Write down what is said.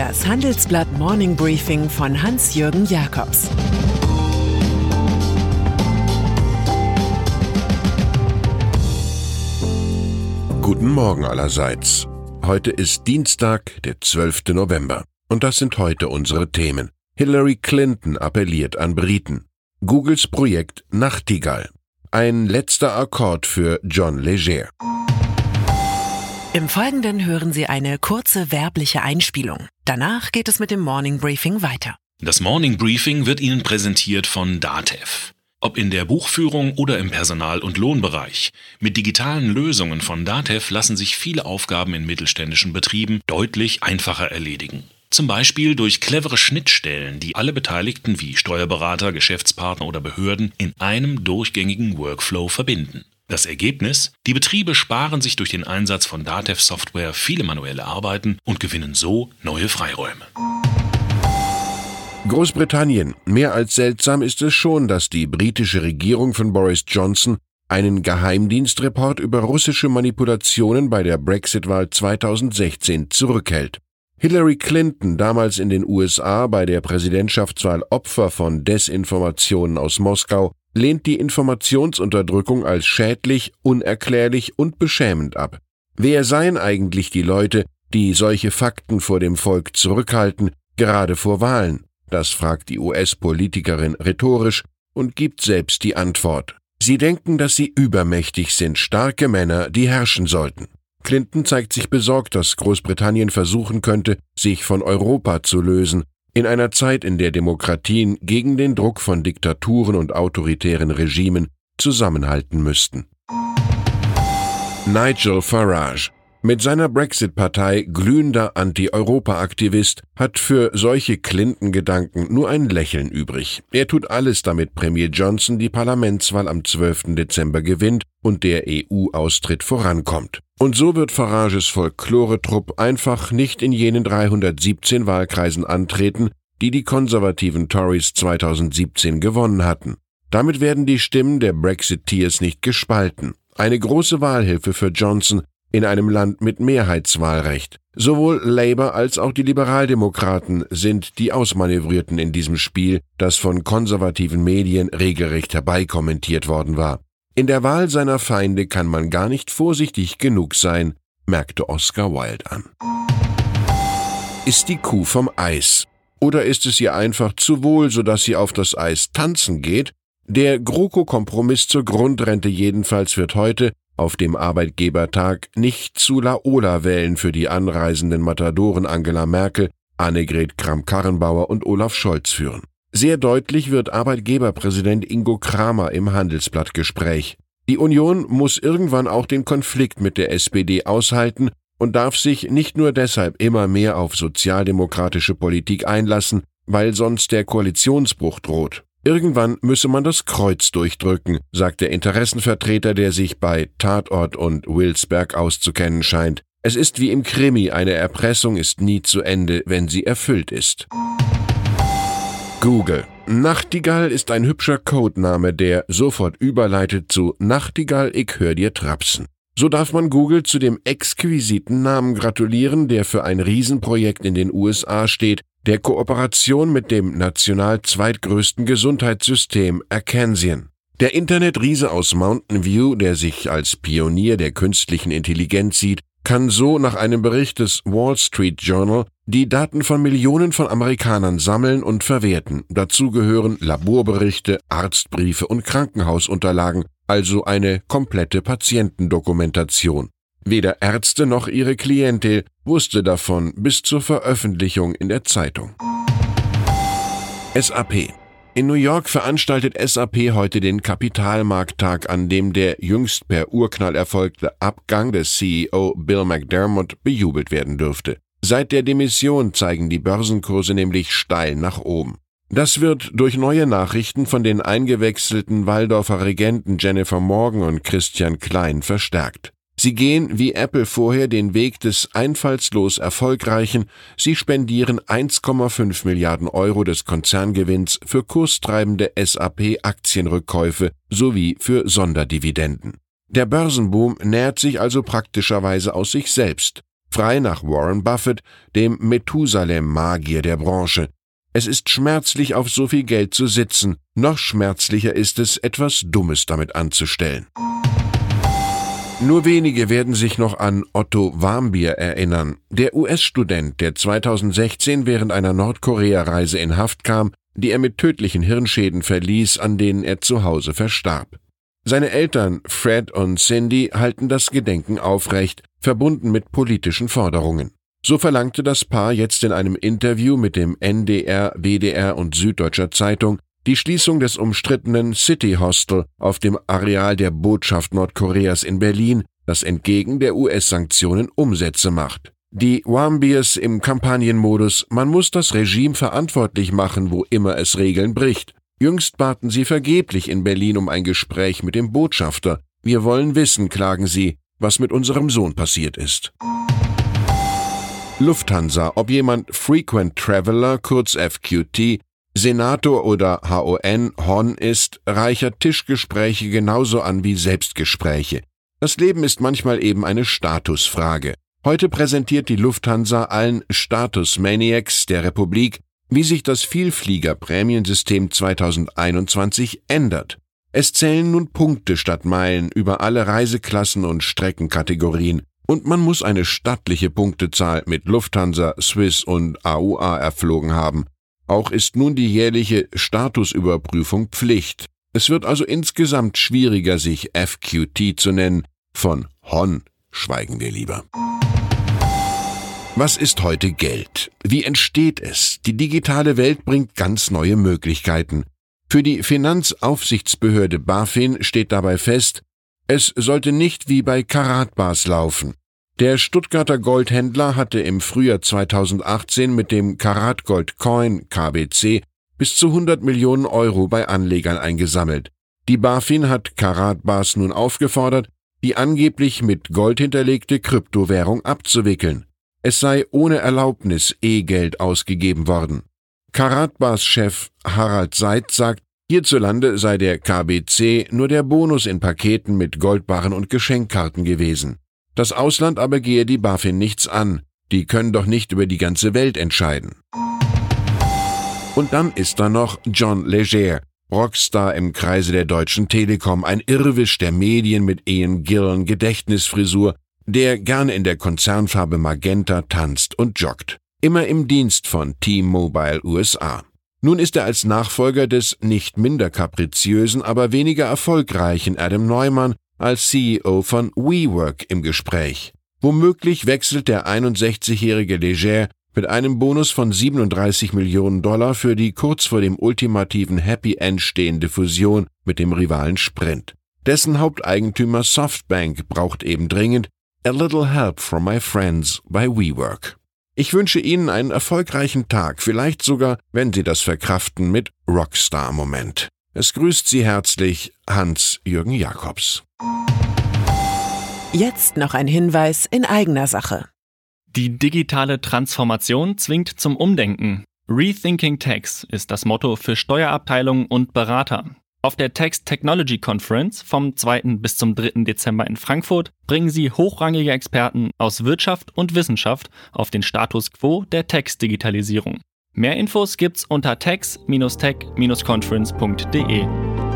Das Handelsblatt Morning Briefing von Hans-Jürgen Jakobs Guten Morgen allerseits. Heute ist Dienstag, der 12. November. Und das sind heute unsere Themen. Hillary Clinton appelliert an Briten. Googles Projekt Nachtigall. Ein letzter Akkord für John Leger. Im Folgenden hören Sie eine kurze werbliche Einspielung. Danach geht es mit dem Morning Briefing weiter. Das Morning Briefing wird Ihnen präsentiert von Datev. Ob in der Buchführung oder im Personal- und Lohnbereich. Mit digitalen Lösungen von Datev lassen sich viele Aufgaben in mittelständischen Betrieben deutlich einfacher erledigen. Zum Beispiel durch clevere Schnittstellen, die alle Beteiligten wie Steuerberater, Geschäftspartner oder Behörden in einem durchgängigen Workflow verbinden. Das Ergebnis? Die Betriebe sparen sich durch den Einsatz von Datev-Software viele manuelle Arbeiten und gewinnen so neue Freiräume. Großbritannien. Mehr als seltsam ist es schon, dass die britische Regierung von Boris Johnson einen Geheimdienstreport über russische Manipulationen bei der Brexit-Wahl 2016 zurückhält. Hillary Clinton, damals in den USA bei der Präsidentschaftswahl Opfer von Desinformationen aus Moskau, lehnt die Informationsunterdrückung als schädlich, unerklärlich und beschämend ab. Wer seien eigentlich die Leute, die solche Fakten vor dem Volk zurückhalten, gerade vor Wahlen? Das fragt die US-Politikerin rhetorisch und gibt selbst die Antwort. Sie denken, dass sie übermächtig sind, starke Männer, die herrschen sollten. Clinton zeigt sich besorgt, dass Großbritannien versuchen könnte, sich von Europa zu lösen, in einer Zeit, in der Demokratien gegen den Druck von Diktaturen und autoritären Regimen zusammenhalten müssten. Nigel Farage mit seiner Brexit-Partei glühender Anti-Europa-Aktivist hat für solche Clinton-Gedanken nur ein Lächeln übrig. Er tut alles, damit Premier Johnson die Parlamentswahl am 12. Dezember gewinnt und der EU-Austritt vorankommt. Und so wird Farages Folklore-Trupp einfach nicht in jenen 317 Wahlkreisen antreten, die die konservativen Tories 2017 gewonnen hatten. Damit werden die Stimmen der Brexiteers nicht gespalten. Eine große Wahlhilfe für Johnson in einem Land mit Mehrheitswahlrecht. Sowohl Labour als auch die Liberaldemokraten sind die Ausmanövrierten in diesem Spiel, das von konservativen Medien regelrecht herbeikommentiert worden war. In der Wahl seiner Feinde kann man gar nicht vorsichtig genug sein, merkte Oscar Wilde an. Ist die Kuh vom Eis? Oder ist es ihr einfach zu wohl, so dass sie auf das Eis tanzen geht? Der GroKo-Kompromiss zur Grundrente jedenfalls wird heute auf dem Arbeitgebertag nicht zu Laola-Wellen für die anreisenden Matadoren Angela Merkel, Annegret Kramp-Karrenbauer und Olaf Scholz führen. Sehr deutlich wird Arbeitgeberpräsident Ingo Kramer im Handelsblattgespräch. Die Union muss irgendwann auch den Konflikt mit der SPD aushalten und darf sich nicht nur deshalb immer mehr auf sozialdemokratische Politik einlassen, weil sonst der Koalitionsbruch droht. Irgendwann müsse man das Kreuz durchdrücken, sagt der Interessenvertreter, der sich bei Tatort und Wilsberg auszukennen scheint. Es ist wie im Krimi, eine Erpressung ist nie zu Ende, wenn sie erfüllt ist. Google. Nachtigall ist ein hübscher Codename, der sofort überleitet zu Nachtigall, ich hör dir trapsen. So darf man Google zu dem exquisiten Namen gratulieren, der für ein Riesenprojekt in den USA steht, der Kooperation mit dem national zweitgrößten Gesundheitssystem Arkansas. Der Internetriese aus Mountain View, der sich als Pionier der künstlichen Intelligenz sieht, kann so nach einem Bericht des Wall Street Journal die Daten von Millionen von Amerikanern sammeln und verwerten. Dazu gehören Laborberichte, Arztbriefe und Krankenhausunterlagen, also eine komplette Patientendokumentation. Weder Ärzte noch ihre Klientel wusste davon bis zur Veröffentlichung in der Zeitung. SAP in New York veranstaltet SAP heute den Kapitalmarkttag, an dem der jüngst per Urknall erfolgte Abgang des CEO Bill McDermott bejubelt werden dürfte. Seit der Demission zeigen die Börsenkurse nämlich steil nach oben. Das wird durch neue Nachrichten von den eingewechselten Waldorfer Regenten Jennifer Morgan und Christian Klein verstärkt. Sie gehen wie Apple vorher den Weg des einfallslos Erfolgreichen, sie spendieren 1,5 Milliarden Euro des Konzerngewinns für kurstreibende SAP-Aktienrückkäufe sowie für Sonderdividenden. Der Börsenboom nährt sich also praktischerweise aus sich selbst. frei nach Warren Buffett, dem Methusalem-Magier der Branche. Es ist schmerzlich, auf so viel Geld zu sitzen, noch schmerzlicher ist es, etwas Dummes damit anzustellen. Nur wenige werden sich noch an Otto Warmbier erinnern, der US-Student, der 2016 während einer Nordkorea-Reise in Haft kam, die er mit tödlichen Hirnschäden verließ, an denen er zu Hause verstarb. Seine Eltern Fred und Cindy halten das Gedenken aufrecht, verbunden mit politischen Forderungen. So verlangte das Paar jetzt in einem Interview mit dem NDR, WDR und Süddeutscher Zeitung die Schließung des umstrittenen City Hostel auf dem Areal der Botschaft Nordkoreas in Berlin, das entgegen der US-Sanktionen Umsätze macht. Die Wambiers im Kampagnenmodus, man muss das Regime verantwortlich machen, wo immer es Regeln bricht. Jüngst baten sie vergeblich in Berlin um ein Gespräch mit dem Botschafter. Wir wollen wissen, klagen sie, was mit unserem Sohn passiert ist. Lufthansa, ob jemand Frequent Traveler, kurz FQT, Senator oder HON, HON ist, reichert Tischgespräche genauso an wie Selbstgespräche. Das Leben ist manchmal eben eine Statusfrage. Heute präsentiert die Lufthansa allen Status-Maniacs der Republik wie sich das Vielflieger-Prämiensystem 2021 ändert. Es zählen nun Punkte statt Meilen über alle Reiseklassen und Streckenkategorien und man muss eine stattliche Punktezahl mit Lufthansa, Swiss und AUA erflogen haben. Auch ist nun die jährliche Statusüberprüfung Pflicht. Es wird also insgesamt schwieriger, sich FQT zu nennen. Von HON schweigen wir lieber. Was ist heute Geld? Wie entsteht es? Die digitale Welt bringt ganz neue Möglichkeiten. Für die Finanzaufsichtsbehörde BaFin steht dabei fest, es sollte nicht wie bei Karatbars laufen. Der Stuttgarter Goldhändler hatte im Frühjahr 2018 mit dem Karatgold Coin KBC bis zu 100 Millionen Euro bei Anlegern eingesammelt. Die BaFin hat Karatbars nun aufgefordert, die angeblich mit Gold hinterlegte Kryptowährung abzuwickeln. Es sei ohne Erlaubnis E-Geld ausgegeben worden. Karatbars-Chef Harald Seid sagt, hierzulande sei der KBC nur der Bonus in Paketen mit Goldbarren und Geschenkkarten gewesen. Das Ausland aber gehe die BaFin nichts an, die können doch nicht über die ganze Welt entscheiden. Und dann ist da noch John Leger, Rockstar im Kreise der Deutschen Telekom, ein Irrwisch der Medien mit Ian Gillen Gedächtnisfrisur, der gerne in der Konzernfarbe Magenta tanzt und joggt, immer im Dienst von T-Mobile USA. Nun ist er als Nachfolger des nicht minder kapriziösen, aber weniger erfolgreichen Adam Neumann als CEO von WeWork im Gespräch. Womöglich wechselt der 61-jährige Leger mit einem Bonus von 37 Millionen Dollar für die kurz vor dem ultimativen Happy End stehende Fusion mit dem Rivalen Sprint. Dessen Haupteigentümer Softbank braucht eben dringend A Little Help from My Friends bei WeWork. Ich wünsche Ihnen einen erfolgreichen Tag, vielleicht sogar, wenn Sie das verkraften, mit Rockstar-Moment. Es grüßt Sie herzlich Hans-Jürgen Jakobs. Jetzt noch ein Hinweis in eigener Sache. Die digitale Transformation zwingt zum Umdenken. Rethinking Tax ist das Motto für Steuerabteilungen und Berater. Auf der Tax Technology Conference vom 2. bis zum 3. Dezember in Frankfurt bringen sie hochrangige Experten aus Wirtschaft und Wissenschaft auf den Status quo der Tax-Digitalisierung. Mehr Infos gibt's unter tax-tech-conference.de.